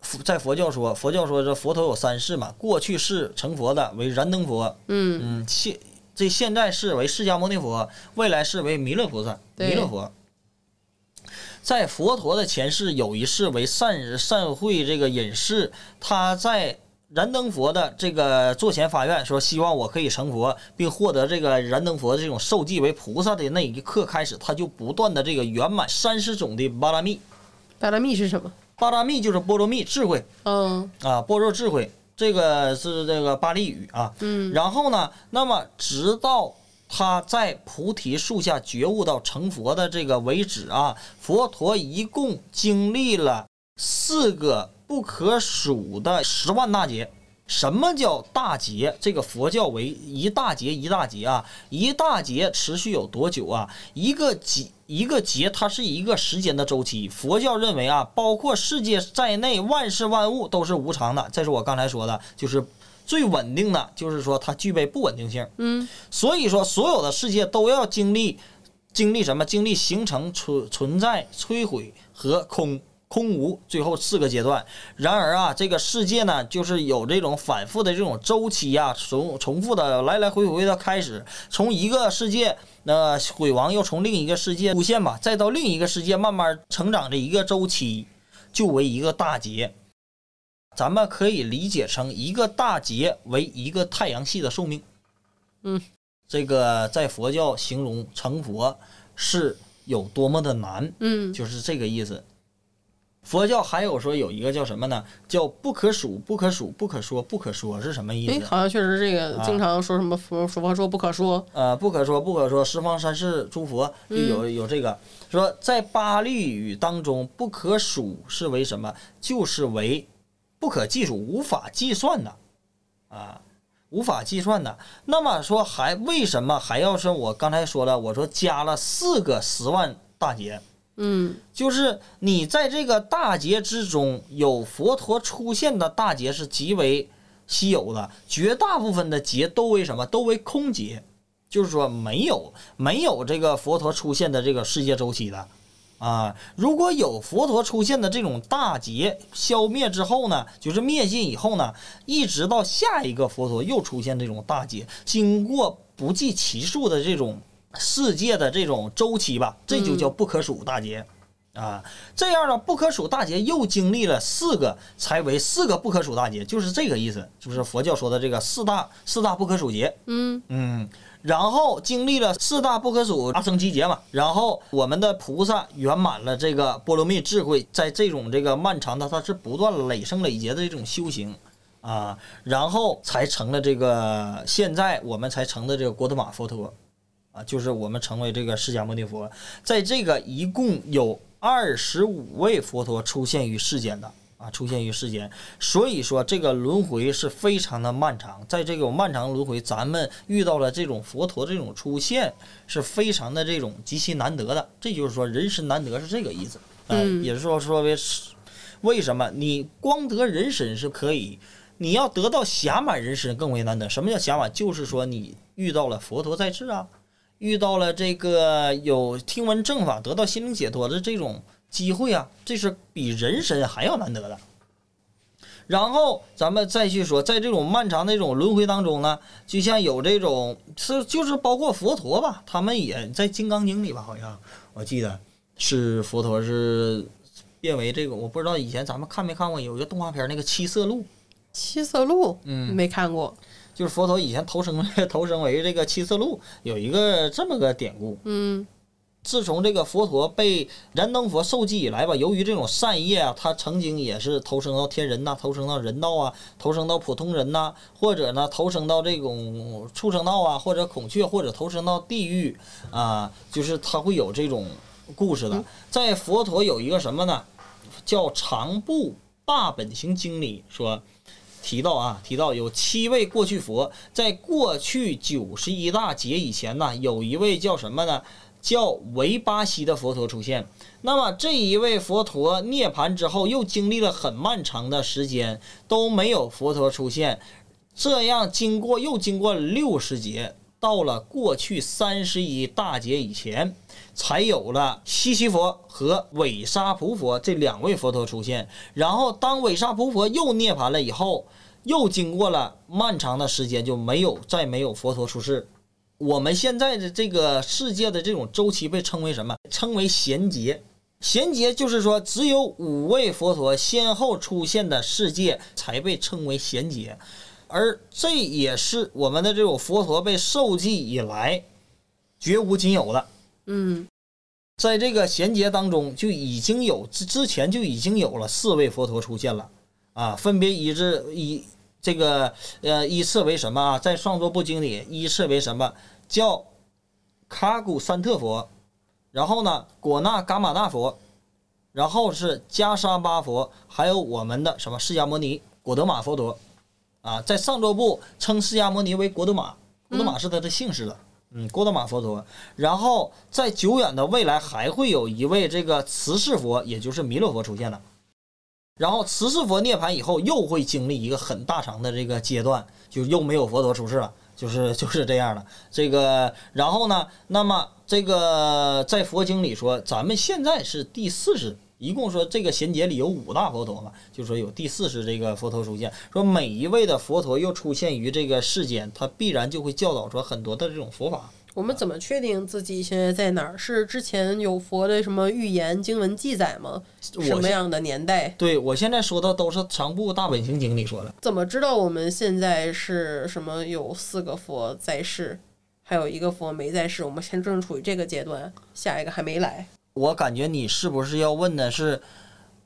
佛在佛教说，佛教说这佛陀有三世嘛，过去世成佛的为燃灯佛，嗯嗯，现这现在世为释迦牟尼佛，未来世为弥勒菩萨，弥勒佛。在佛陀的前世有一世为善善慧这个隐士，他在燃灯佛的这个座前发愿，说希望我可以成佛，并获得这个燃灯佛的这种受记为菩萨的那一刻开始，他就不断的这个圆满三十种的巴拉密。巴拉密是什么？巴拉密就是波罗蜜智慧嗯啊，般若智慧，这个是这个巴利语啊。嗯然后呢，那么直到他在菩提树下觉悟到成佛的这个为止啊，佛陀一共经历了四个不可数的十万大劫。什么叫大劫？这个佛教为一大劫一大劫啊，一大劫持续有多久啊？一个劫一个劫，它是一个时间的周期。佛教认为啊，包括世界在内，万事万物都是无常的。这是我刚才说的，就是最稳定的，就是说它具备不稳定性。嗯所以说，所有的世界都要经历经历什么？经历形成、存存在、摧毁和空。空无，最后四个阶段。然而啊，这个世界呢，就是有这种反复的这种周期啊、重重复的来来回回的开始，从一个世界那、毁亡，又从另一个世界出现吧，再到另一个世界慢慢成长的一个周期，就为一个大劫。咱们可以理解成一个大劫为一个太阳系的寿命。嗯，这个在佛教形容成佛是有多么的难，嗯就是这个意思。佛教还有说有一个叫什么呢？叫不可数、不可数、不可说、不可说是什么意哎，思？好像确实这个啊经常说什么佛佛说不可说。呃，不可说，不可说，十方三世诸佛就有有这个说，在巴利语当中，不可数是为什么？就是为不可计数、无法计算的啊，无法计算的。那么说还为什么还要是我刚才说了，我说加了四个十万大劫，嗯就是你在这个大劫之中有佛陀出现的大劫是极为稀有的，绝大部分的劫都为什么？都为空劫，就是说没有没有这个佛陀出现的这个世界周期的，啊，如果有佛陀出现的这种大劫消灭之后呢，就是灭尽以后呢，一直到下一个佛陀又出现这种大劫，经过不计其数的这种世界的这种周期吧，这就叫不可数大劫。啊，这样呢，不可数大劫又经历了四个，才为四个不可数大劫，就是这个意思，就是佛教说的这个四大四大不可数劫。嗯嗯，然后经历了四大不可数阿僧祇劫嘛，然后我们的菩萨圆满了这个波罗蜜智慧，在这种这个漫长的，它是不断累生累劫的这种修行啊，然后才成了这个现在我们才成的这个国土玛佛陀啊，就是我们成为这个释迦牟尼佛，在这个一共有二十五位佛陀出现于世间的。啊，出现于世间，所以说这个轮回是非常的漫长。在这种漫长轮回，咱们遇到了这种佛陀这种出现，是非常的这种极其难得的。这就是说人身难得是这个意思。啊嗯也是说说为为什么你光得人身是可以，你要得到暇满人身更为难得。什么叫暇满？就是说你遇到了佛陀在世啊，遇到了这个有听闻正法、得到心灵解脱的这种机会啊，这是比人参还要难得的。然后咱们再去说，在这种漫长的这种轮回当中呢，就像有这种是就是包括佛陀吧，他们也在《金刚经》里吧，好像我记得是佛陀是变为这个，我不知道以前咱们看没看过有一个动画片，那个七色鹿，七色鹿，嗯没看过。就是佛陀以前投生 投生为这个七色鹿，有一个这么个典故。嗯自从这个佛陀被燃灯佛受记以来吧，由于这种善业啊，他曾经也是投生到天人呐、投生到人道啊，投生到普通人呐、或者呢投生到这种畜生道啊，或者孔雀，或者投生到地狱啊，就是他会有这种故事的。在佛陀有一个什么呢，叫长部大本行经里说。提到啊，提到有七位过去佛，在过去九十一大劫以前呢，有一位叫什么呢？叫维巴西的佛陀出现。那么这一位佛陀涅槃之后，又经历了很漫长的时间都没有佛陀出现，这样经过又经过六十劫，到了过去三十一大劫以前，才有了西西佛和韦沙普佛这两位佛陀出现。然后当韦沙普佛又涅槃了以后，又经过了漫长的时间，就没有再没有佛陀出世。我们现在的这个世界的这种周期被称为什么？称为贤劫。贤劫就是说，只有五位佛陀先后出现的世界才被称为贤劫，而这也是我们的这种佛陀被受记以来绝无仅有的。嗯在这个贤劫当中，就已经有之之前就已经有了四位佛陀出现了，啊，分别依至以这个呃依次为什么啊？在上座部经里依次为什么叫卡古三特佛，然后呢果那伽玛那佛，然后是迦沙巴佛，还有我们的什么释迦摩尼果德玛佛陀，啊，在上座部称释迦摩尼为果德玛，果德玛是他的姓氏了。嗯，郭德玛佛陀，然后在久远的未来还会有一位这个慈氏佛，也就是弥勒佛出现了。然后慈氏佛涅槃以后，又会经历一个很大长的这个阶段，就又没有佛陀出世了，就是 就是这样的。这个，然后呢，那么这个在佛经里说，咱们现在是第四世，一共说这个贤劫里有五大佛陀嘛，就说有第四世这个佛陀出现，说每一位的佛陀又出现于这个世间，他必然就会教导出很多的这种佛法。我们怎么确定自己现在在哪儿？是之前有佛的什么预言经文记载吗？什么样的年代？对我现在说的都是长部大本行经里说的。怎么知道我们现在是什么？有四个佛在世，还有一个佛没在世。我们现正处于这个阶段，下一个还没来。我感觉你是不是要问的是，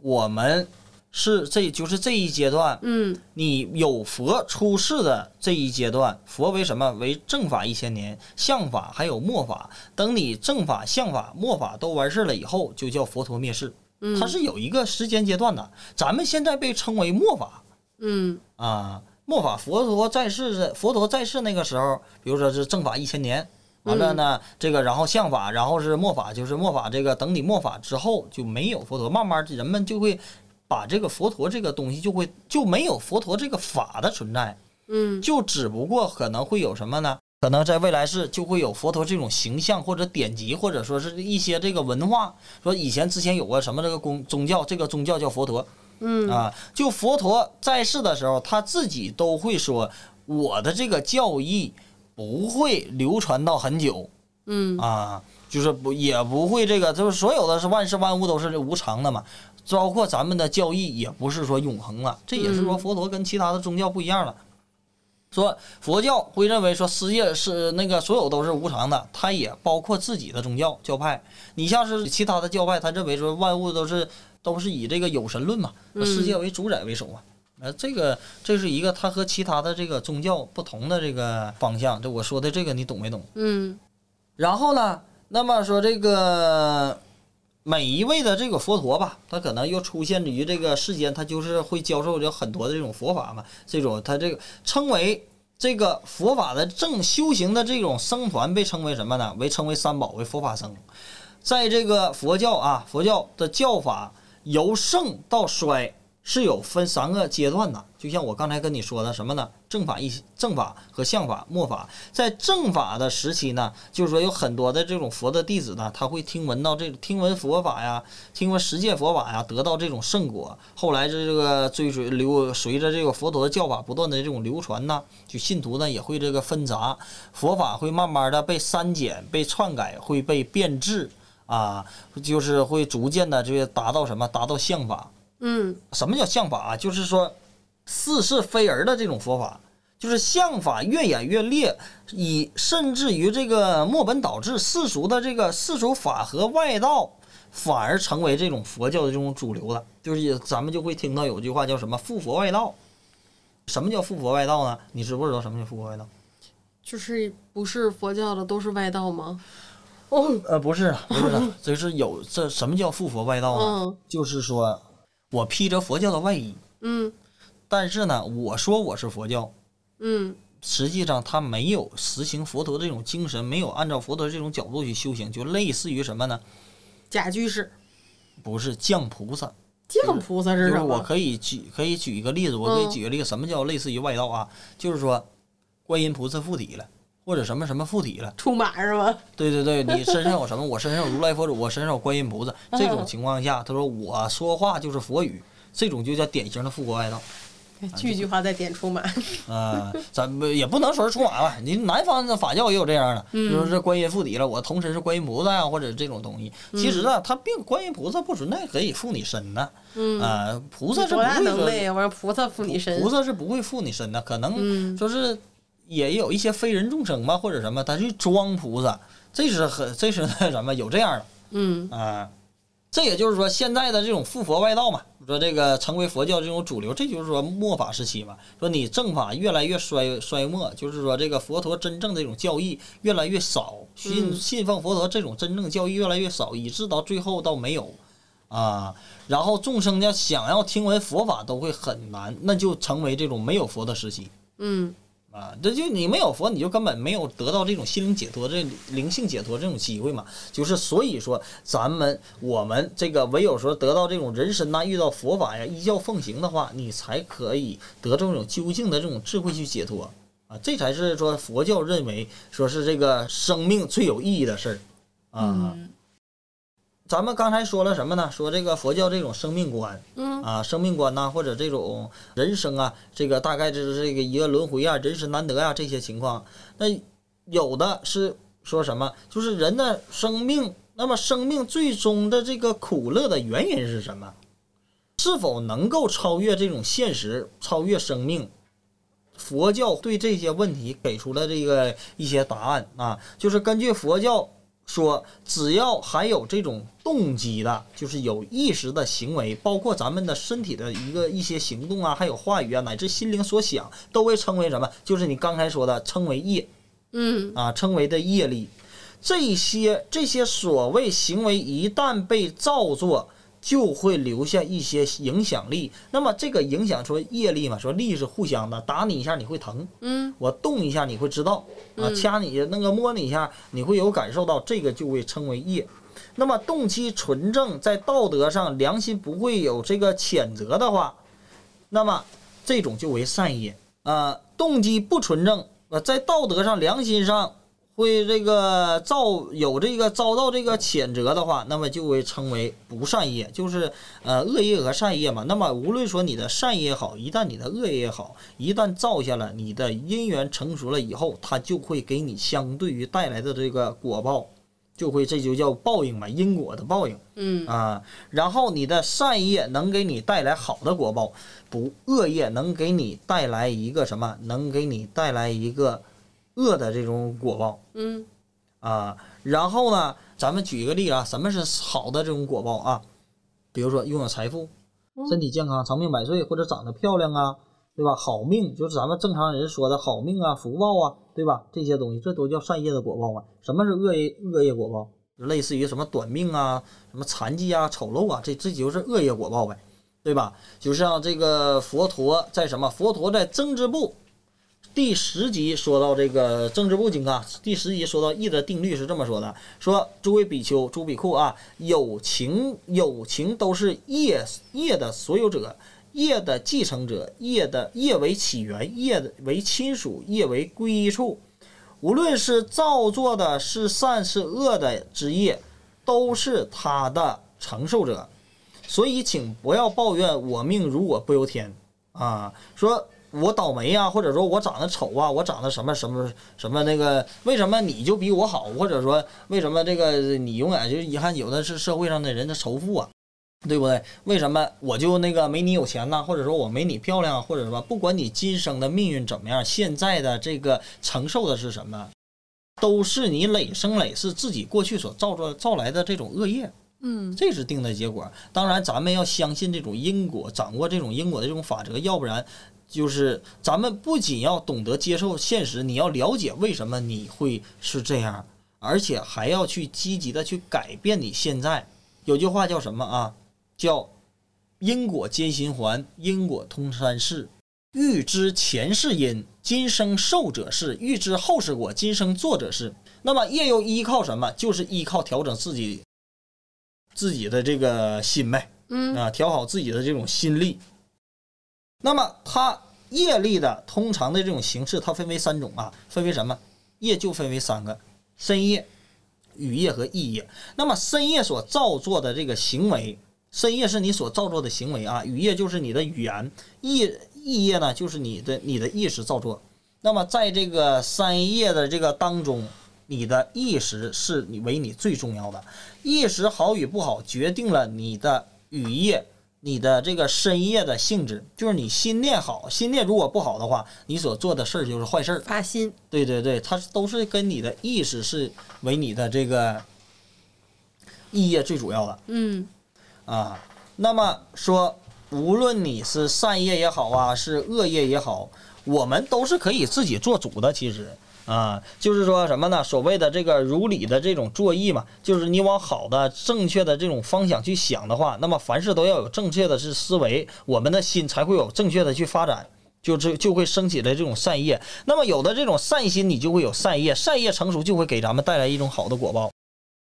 我们是这就是这一阶段，嗯你有佛出世的这一阶段，佛为什么为正法一千年，相法还有末法。等你正法、相法、末法都完事了以后，就叫佛陀灭世。嗯它是有一个时间阶段的。咱们现在被称为末法嗯啊，末法佛陀在世的佛陀在世那个时候，比如说是正法一千年。完了呢，这个然后相法，然后是末法，就是末法。这个等你末法之后就没有佛陀，慢慢人们就会把这个佛陀这个东西就会就没有佛陀这个法的存在，嗯就只不过可能会有什么呢？可能在未来世就会有佛陀这种形象或者典籍，或者说是一些这个文化。说以前之前有过什么这个宗宗教，这个宗教叫佛陀，嗯啊，就佛陀在世的时候，他自己都会说，我的这个教义不会流传到很久嗯啊，就是不也不会这个，就是所有的是万事万物都是无常的嘛，包括咱们的教义也不是说永恒了，这也是说嗯佛陀跟其他的宗教不一样了。说佛教会认为说世界是那个所有都是无常的，它也包括自己的宗教教派。你像是其他的教派，他认为说万物都是都是以这个有神论嘛，嗯世界为主宰为首嘛。呃，这个这是一个它和其他的这个宗教不同的这个方向。这我说的这个你懂没懂？嗯然后呢，那么说这个每一位的这个佛陀吧，他可能又出现于这个世间，他就是会教授着很多的这种佛法嘛。这种他这个称为这个佛法的正修行的这种僧团，被称为什么呢？为称为三宝，为佛法僧。在这个佛教啊，佛教的教法由盛到衰是有分三个阶段的，就像我刚才跟你说的什么呢？正法一正法和相法、末法。在正法的时期呢，就是说有很多的这种佛的弟子呢，他会听闻到这听闻佛法呀，听闻十界佛法呀，得到这种圣果。后来这这个追随流随着这个佛陀的教法不断的这种流传呢，就信徒呢也会这个纷杂，佛法会慢慢的被删减、被篡改、会被变质啊，就是会逐渐的这个达到什么？达到相法。嗯什么叫相法啊？就是说似是非而的这种佛法，就是相法越演越烈，以甚至于这个墨本导致世俗的这个世俗法和外道，反而成为这种佛教的这种主流了。就是咱们就会听到有句话叫什么“附佛外道”。什么叫附佛外道呢？你知不知道什么叫附佛外道？就是不是佛教的都是外道吗？哦，呃，不是，不是 的，这是有这什么叫附佛外道呢？嗯就是说我披着佛教的外衣，嗯。但是呢，我说我是佛教，嗯。实际上他没有实行佛陀这种精神，没有按照佛陀这种角度去修行，就类似于什么呢？假居士。不是降菩萨，降菩萨就是是什么？我可以举可以举一个例子，我可以嗯。举个例子，什么叫类似于外道啊？就是说，观音菩萨附体了，或者什么什么附体了。出马是吗？对对对，你身上有什么？我身上有如来佛祖，我身上有观音菩萨。这种嗯情况下，他说我说话就是佛语，这种就叫典型的复国外道。句句话在点出马。啊，咱们也不能说是出马吧，你南方的法教也有这样的，嗯就是这观音附体了，我同时是观音菩萨呀，或者这种东西。其实啊，他并观音菩萨不存在可以附你身的，嗯，啊，菩萨是不会说，能耐呀！我让菩萨附你身菩。萨是不会附你身的，可能嗯说是也有一些非人众生吧，或者什么，他去装菩萨，这是很这是那什么有这样的。嗯啊，这也就是说，现在的这种复佛外道嘛，说这个成为佛教这种主流，这就是说末法时期嘛。说你正法越来越衰衰没，就是说这个佛陀真正这种教义越来越少，信嗯信奉佛陀这种真正教义越来越少，以致到最后到没有啊。然后众生呢想要听闻佛法都会很难，那就成为这种没有佛的时期。嗯啊，这就你没有佛，你就根本没有得到这种心灵解脱、这灵性解脱这种机会嘛。就是所以说，咱们我们这个唯有说得到这种人身呐、遇到佛法呀，依教奉行的话，你才可以得到这种究竟的这种智慧去解脱啊。这才是说佛教认为说是这个生命最有意义的事儿啊。嗯咱们刚才说了什么呢？说这个佛教这种生命观，嗯啊，生命观呐、或者这种人生啊，这个大概就是这个一个轮回啊，人生难得啊这些情况。那有的是说什么？就是人的生命，那么生命最终的这个苦乐的原因是什么？是否能够超越这种现实，超越生命？佛教对这些问题给出了这个一些答案啊，就是根据佛教说，只要还有这种动机的，就是有意识的行为，包括咱们的身体的一个一些行动啊，还有话语啊，乃至心灵所想，都会称为什么？就是你刚才说的，称为业嗯啊，称为的业力。这些这些所谓行为一旦被造作，就会留下一些影响力。那么这个影响说业力嘛，说力是互相的，打你一下你会疼，嗯我动一下你会知道啊，嗯掐你那个摸你一下你会有感受到，这个就会称为业。那么动机纯正，在道德上良心不会有这个谴责的话，那么这种就为善业。啊，动机不纯正，呃，在道德上、良心上会这个遭有这个遭到这个谴责的话，那么就会称为不善业，就是呃恶业和善业嘛。那么无论说你的善业也好，一旦你的恶业也好，一旦造下了，你的因缘成熟了以后，它就会给你相对于带来的这个果报，就会这就叫报应嘛，因果的报应。嗯啊，然后你的善业能给你带来好的果报，不恶业能给你带来一个什么？能给你带来一个恶的这种果报嗯啊。然后呢，咱们举一个例子啊，什么是好的这种果报啊？比如说拥有财富、身体健康、长命百岁，或者长得漂亮啊，对吧？好命就是咱们正常人说的好命啊、福报啊，对吧？这些东西，这都叫善业的果报啊。什么是恶业恶业果报？类似于什么短命啊、什么残疾啊、丑陋啊，这这就是恶业果报呗，对吧？就像这个佛陀在什么？佛陀在政治部第十集说到这个政治部经啊，第十集说到义的定律是这么说的：说诸位比丘、诸比库啊，有情有情都是业业的所有者。业的继承者，业的业为起源，业的为亲属，业为归处。无论是造作的是善是恶的之业，都是他的承受者。所以，请不要抱怨我命如我不由天啊！说我倒霉啊，或者说我长得丑啊，我长得什么什么什么那个，为什么你就比我好？或者说为什么这个你永远就是遗憾？有的是社会上的人的仇富啊，对不对？为什么我就那个没你有钱呢？或者说我没你漂亮啊？或者说不管你今生的命运怎么样，现在的这个承受的是什么，都是你累生累世自己过去所造作造来的这种恶业。嗯这是定的结果。当然，咱们要相信这种因果，掌握这种因果的这种法则，要不然就是咱们不仅要懂得接受现实，你要了解为什么你会是这样，而且还要去积极的去改变你现在。有句话叫什么啊？叫因果皆循环，因果通三世。欲知前世因，今生受者是；欲知后世果，今生作者是。那么业又依靠什么？就是依靠调整自己自己的这个心呗，嗯啊，调好自己的这种心力。那么它业力的通常的这种形式，它分为三种啊，分为什么？业就分为三个：身业、语业和意业。那么深业所造作的这个行为，深业是你所造作的行为啊，语业就是你的语言，意意业呢就是你的你的意识造作。那么在这个三业的这个当中，你的意识是你为你最重要的，意识好与不好决定了你的语业。你的这个深夜的性质，就是你心念好，心念如果不好的话，你所做的事儿就是坏事儿。发心，对对对，它都是跟你的意识是为你的这个意业最主要的嗯啊。那么说，无论你是善业也好啊，是恶业也好，我们都是可以自己做主的。其实啊，就是说什么呢？所谓的这个如理的这种作意嘛，就是你往好的、正确的这种方向去想的话，那么凡事都要有正确的是思维，我们的心才会有正确的去发展。就这就会升起来这种善业，那么有的这种善心，你就会有善业，善业成熟就会给咱们带来一种好的果报，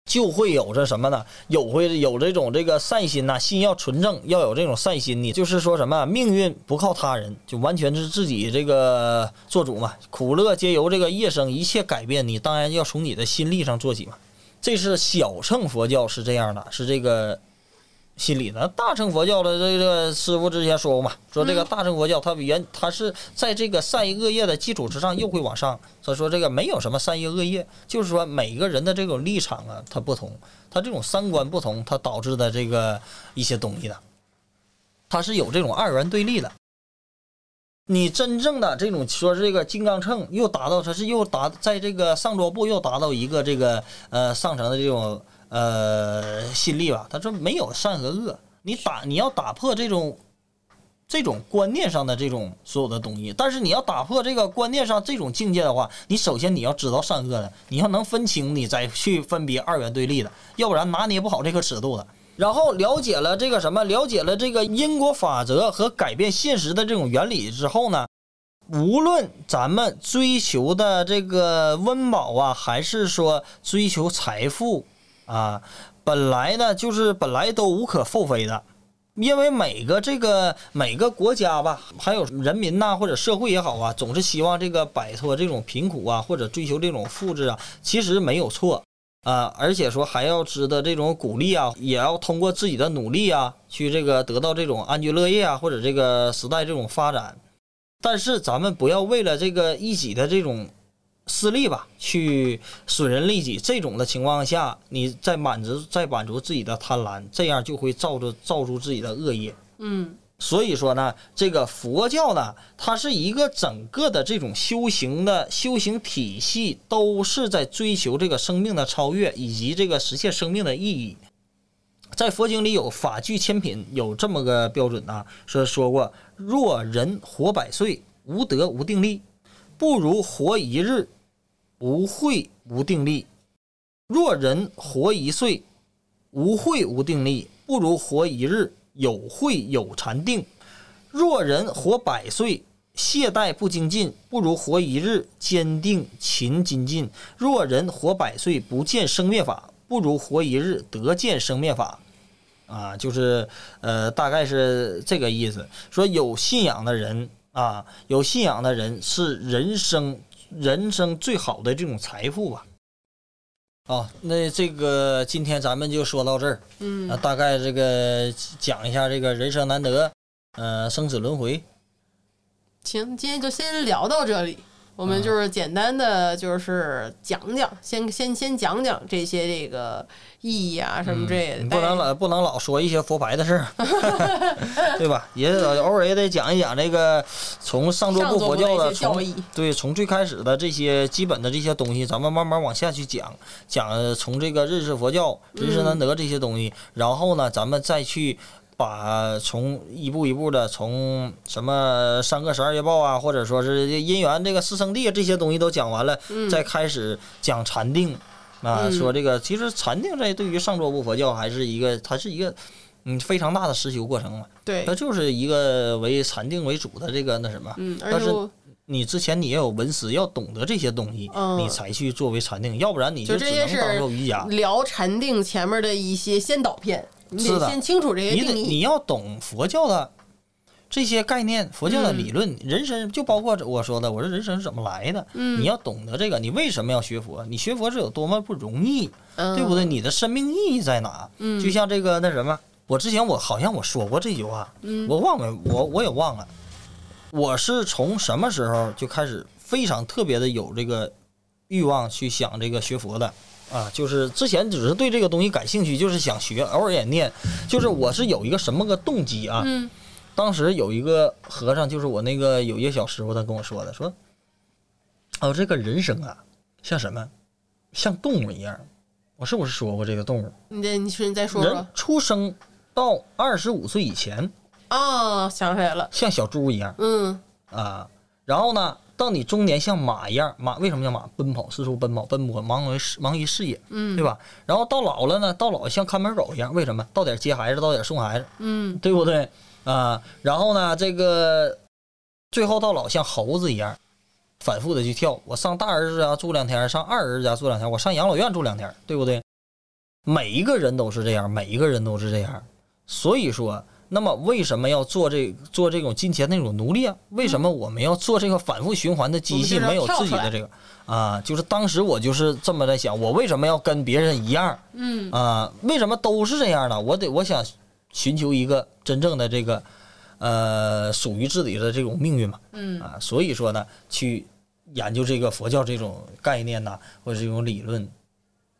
就会有着什么呢？有会有这种这个善心呐、心要纯正，要有这种善心，你就是说什么命运不靠他人，就完全是自己这个做主嘛，苦乐皆由这个业生，一切改变你当然要从你的心力上做起嘛。这是小乘佛教是这样的，是这个心理的。大乘佛教的这个师傅之前说过嘛，说这个大乘佛教它原它是在这个善业恶业的基础之上又会往上。所以说这个没有什么善业恶业，就是说每个人的这种立场啊，它不同，他这种三观不同，它导致的这个一些东西的，它是有这种二元对立的。你真正的这种说这个金刚秤又达到，它是又达在这个上桌部又达到一个这个呃上层的这种呃心力吧，他说没有善和恶，你打你要打破这种这种观念上的这种所有的东西，但是你要打破这个观念上这种境界的话，你首先你要知道善恶的，你要能分清，你再去分别二元对立的，要不然拿捏不好这个尺度的。然后了解了这个什么，了解了这个因果法则和改变现实的这种原理之后呢，无论咱们追求的这个温饱啊，还是说追求财富啊，本来呢就是本来都无可厚非的因为每个这个每个国家吧，还有人民呐、或者社会也好啊，总是希望这个摆脱这种贫苦啊，或者追求这种富质啊，其实没有错啊、而且说还要值得这种鼓励啊，也要通过自己的努力啊，去这个得到这种安居乐业啊，或者这个时代这种发展。但是咱们不要为了这个一己的这种私利吧，去损人利己。这种的情况下，你再满足再满足自己的贪婪，这样就会造出造出自己的恶业。嗯所以说呢，这个佛教呢，它是一个整个的这种修行的修行体系，都是在追求这个生命的超越，以及这个实现生命的意义。在佛经里有法句千品有这么个标准啊，说说过，若人活百岁，无德无定力，不如活一日，无慧无定力；若人活一岁，无慧无定力，不如活一日，有慧有禅定；若人活百岁，懈怠不精进，不如活一日，坚定勤精进；若人活百岁，不见生灭法，不如活一日，得见生灭法。啊，就是呃，大概是这个意思。说有信仰的人啊，有信仰的人是人生人生最好的这种财富吧。哦，那这个今天咱们就说到这儿。嗯啊，大概这个讲一下这个人生难得，呃，生死轮回。行，今天就先聊到这里。我们就是简单的就是讲讲，先先先讲讲这些这个意义啊什么之类的。你不能老不能老说一些佛牌的事儿，对吧？也偶尔也得讲一讲这个从上座部佛教的从对从最开始的这些基本的这些东西，咱们慢慢往下去讲，讲呃从这个认识佛教、人识难得这些东西，然后呢，咱们再去。把从一步一步的从什么三个十二月报啊，或者说是姻缘这个四圣地啊这些东西都讲完了，再开始讲禅定啊，嗯。说这个其实禅定这对于上座部佛教还是一个，它是一个嗯非常大的实修过程嘛，对。它，就是一个为禅定为主的这个那什么。嗯，但是你之前你也有文思，要懂得这些东西，嗯。你才去作为禅定，要不然你就只能当做瑜伽。聊禅定前面的一些先导片，得先清楚这些你得。你要懂佛教的这些概念，佛教的理论，人生就包括我说的，我说人生是怎么来的，嗯你要懂得这个，你为什么要学佛？你学佛是有多么不容易，嗯对不对？你的生命意义在哪？嗯就像这个那什么，我之前我好像我说过这句话，嗯我忘了，我我也忘了。我是从什么时候就开始非常特别的有这个欲望去想这个学佛的啊？就是之前只是对这个东西感兴趣，就是想学，偶尔也念。就是我是有一个什么个动机啊？嗯当时有一个和尚，就是我那个有一个小师傅，他跟我说的，说，哦，这个人生啊，像什么？像动物一样。我是不是说过这个动物？你再你说你再说人出生到二十五岁以前，啊，想起来了，像小猪一样嗯啊。然后呢，到你中年像马一样，马为什么叫马？奔跑，四处奔跑，奔波，忙于事忙于事业，嗯，对吧？然后到老了呢，到老像看门狗一样，为什么？到点接孩子，到点送孩子，嗯对不对啊？然后呢，这个最后到老像猴子一样，反复的去跳。我上大儿子家住两天，上二儿子家住两天，我上养老院住两天，对不对？每一个人都是这样，每一个人都是这样。所以说，那么为什么要做这做这种金钱那种奴隶啊？为什么我们要做这个反复循环的机器，没有自己的这个啊？就是当时我就是这么在想，我为什么要跟别人一样？嗯啊，为什么都是这样呢？我得我想寻求一个真正的这个呃属于自己的这种命运嘛嗯啊，所以说呢，去研究这个佛教这种概念呐，或者这种理论。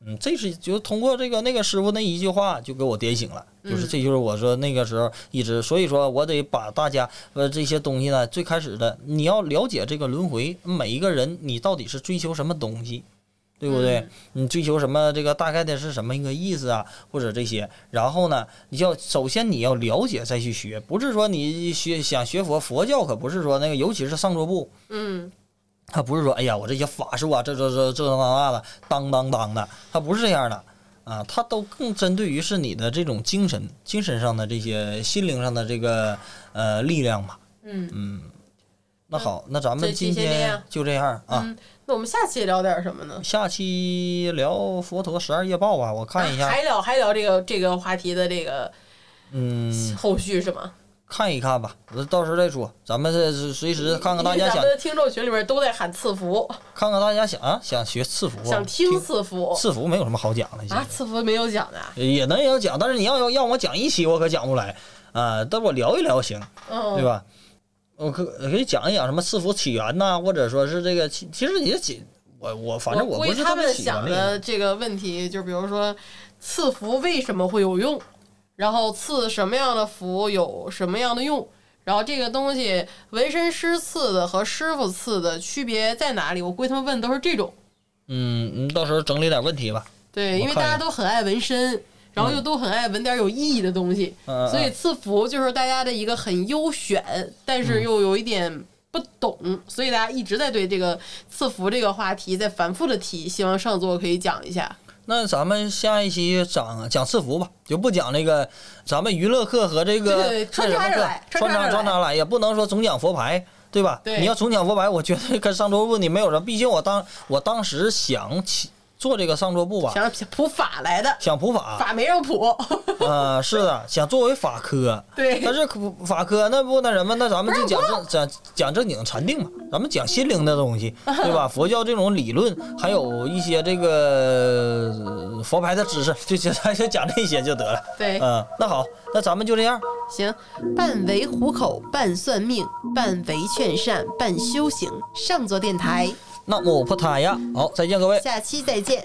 嗯，这是就通过这个那个师傅那一句话就给我点醒了，就是嗯这就是我说那个时候一直，所以说我得把大家呃这些东西呢，最开始的你要了解这个轮回，每一个人你到底是追求什么东西，对不对？嗯你追求什么？这个大概的是什么一个意思啊？或者这些，然后呢，你就要首先你要了解再去学，不是说你学想学佛，佛教可不是说那个，尤其是上座部，嗯他不是说哎呀我这些法术啊，这这这这那那的当当当的，他不是这样的啊，他都更针对于是你的这种精神、精神上的这些心灵上的这个呃力量嘛。嗯嗯，那好，那咱们今天就这样啊。嗯，那我们下期聊点什么呢？下期聊佛陀十二夜报吧，我看一下。还聊还聊这个这个话题的这个嗯，后续是吗？看一看吧，到时候再说。咱们这是随时看看大家想咱们的听众群里面都在喊赐福，看看大家想啊想学赐福 啊，想听赐福赐福没有什么好讲的，啊，赐福没有讲的，也能有讲，但是你要要让我讲一期，我可讲不来啊。但我聊一聊行，嗯，对？吧？我可可以讲一讲什么赐福起源呐、或者说是这个其其实也起我我反正我不估计他们想。的这个问题，就比如说赐福为什么会有用，然后赐什么样的福有什么样的用，然后这个东西纹身师赐的和师傅赐的区别在哪里？我估计他们问都是这种。嗯，你到时候整理点问题吧。对，因为大家都很爱纹身，然后又都很爱纹点有意义的东西，所以赐福就是大家的一个很优选，但是又有一点不懂，所以大家一直在对这个赐福这个话题在反复的提，希望上座可以讲一下。那咱们下一期讲讲赐福吧，就不讲那个咱们娱乐课和这个那什么课来穿插着来穿插穿插来，也不能说总讲佛牌，对吧？对你要总讲佛牌，我觉得跟上周问你没有什么，毕竟我当我当时想起做这个上桌布吧，想普法来的，想普法，法没让普，呃，是的，想作为法科，对但是可法科那不那什么，那咱们就讲正讲讲正经禅定嘛，咱们讲心灵的东西，对吧？佛教这种理论，还有一些这个呃佛牌的知识，就就咱就讲这些就得了。对，嗯，那好，那咱们就这样。行，半为糊口，半算命，半为劝善，半修行。上座电台，那么我不他呀，好，再见各位。下期再见。